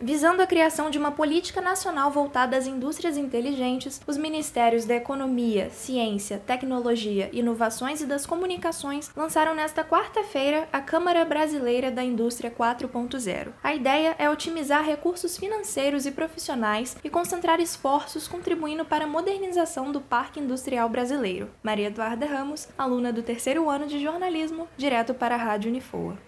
Visando a criação de uma política nacional voltada às indústrias inteligentes, os Ministérios da Economia, Ciência, Tecnologia, Inovações e das Comunicações lançaram nesta quarta-feira a Câmara Brasileira da Indústria 4.0. A ideia é otimizar recursos financeiros e profissionais e concentrar esforços contribuindo para a modernização do parque industrial brasileiro. Maria Eduarda Ramos, aluna do terceiro ano de jornalismo, direto para a Rádio Unifoa.